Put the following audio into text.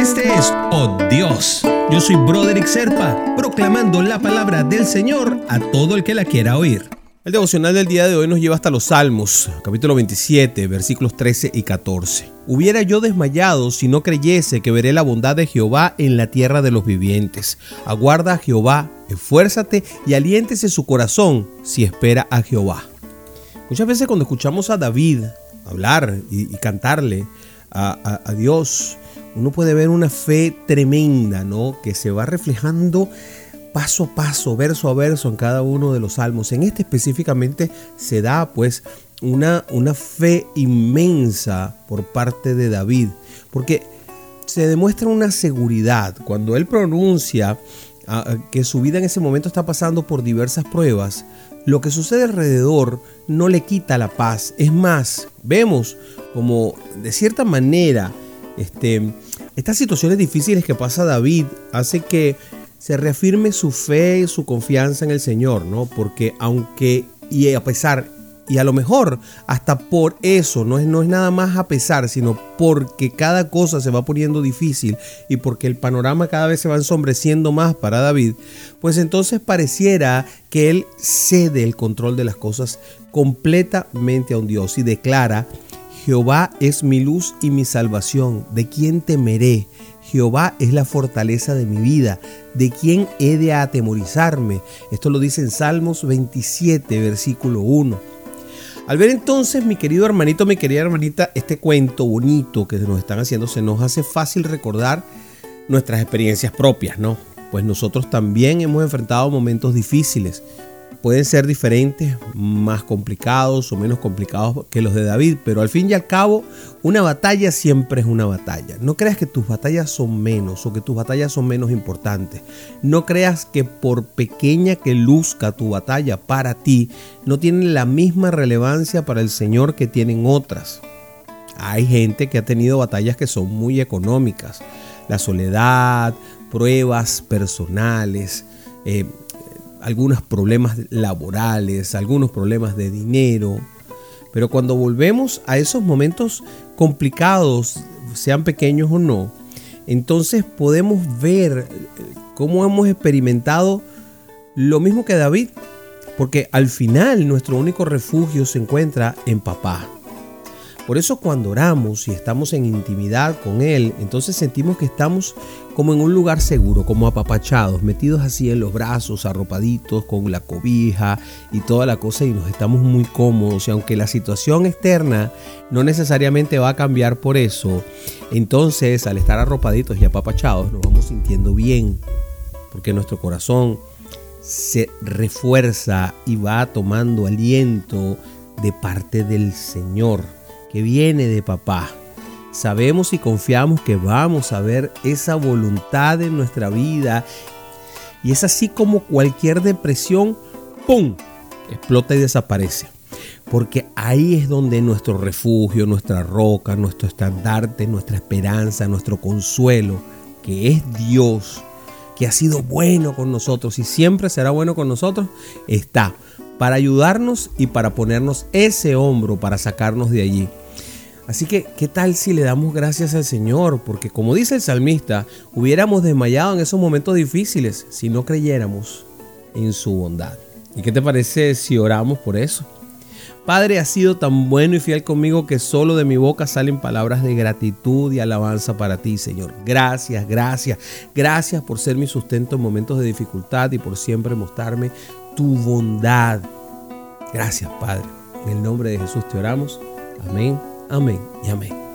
Este es Oh Dios. Yo soy Broderick Serpa, proclamando la palabra del Señor a todo el que la quiera oír. El devocional del día de hoy nos lleva hasta los Salmos, capítulo 27, versículos 13 y 14. Hubiera yo desmayado si no creyese que veré la bondad de Jehová en la tierra de los vivientes. Aguarda a Jehová, esfuérzate y aliéntese su corazón si espera a Jehová. Muchas veces cuando escuchamos a David hablar y, cantarle a, a Dios, uno puede ver una fe tremenda, ¿no? Que se va reflejando paso a paso, verso a verso en cada uno de los salmos. En este específicamente se da pues una, una fe inmensa por parte de David, porque se demuestra una seguridad cuando él pronuncia ah, que su vida en ese momento está pasando por diversas pruebas. Lo que sucede alrededor no le quita la paz. Es más, vemos como de cierta manera este, estas situaciones difíciles que pasa David hace que se reafirme su fe y su confianza en el Señor, ¿no? Porque aunque y a pesar y a lo mejor hasta por eso, no es, no es nada más a pesar, sino porque cada cosa se va poniendo difícil y porque el panorama cada vez se va ensombreciendo más para David, pues entonces pareciera que él cede el control de las cosas completamente a un Dios y declara, Jehová es mi luz y mi salvación, ¿de quién temeré? Jehová es la fortaleza de mi vida. ¿De quién he de atemorizarme? Esto lo dice en Salmos 27, versículo 1. Al ver entonces, mi querido hermanito, mi querida hermanita, este cuento bonito que nos están haciendo, se nos hace fácil recordar nuestras experiencias propias, ¿no? Pues nosotros también hemos enfrentado momentos difíciles pueden ser diferentes, más complicados o menos complicados que los de David, pero al fin y al cabo, una batalla siempre es una batalla. No creas que tus batallas son menos o que tus batallas son menos importantes. No creas que por pequeña que luzca tu batalla para ti, no tiene la misma relevancia para el Señor que tienen otras. Hay gente que ha tenido batallas que son muy económicas. La soledad, pruebas personales, eh, algunos problemas laborales, algunos problemas de dinero. Pero cuando volvemos a esos momentos complicados, sean pequeños o no, entonces podemos ver eh, cómo hemos experimentado lo mismo que David. Porque al final nuestro único refugio se encuentra en papá. Por eso cuando oramos y estamos en intimidad con Él, entonces sentimos que estamos como en un lugar seguro, como apapachados, metidos así en los brazos, arropaditos, con la cobija y toda la cosa y nos estamos muy cómodos. Y aunque la situación externa no necesariamente va a cambiar por eso, entonces al estar arropaditos y apapachados nos vamos sintiendo bien, porque nuestro corazón se refuerza y va tomando aliento de parte del Señor que viene de papá. Sabemos y confiamos que vamos a ver esa voluntad en nuestra vida. Y es así como cualquier depresión, ¡pum!, explota y desaparece. Porque ahí es donde nuestro refugio, nuestra roca, nuestro estandarte, nuestra esperanza, nuestro consuelo, que es Dios, que ha sido bueno con nosotros y siempre será bueno con nosotros, está para ayudarnos y para ponernos ese hombro para sacarnos de allí. Así que, ¿qué tal si le damos gracias al Señor? Porque como dice el salmista, hubiéramos desmayado en esos momentos difíciles si no creyéramos en su bondad. ¿Y qué te parece si oramos por eso? Padre, has sido tan bueno y fiel conmigo que solo de mi boca salen palabras de gratitud y alabanza para ti, Señor. Gracias, gracias, gracias por ser mi sustento en momentos de dificultad y por siempre mostrarme tu bondad. Gracias, Padre. En el nombre de Jesús te oramos. Amén Amém e amém.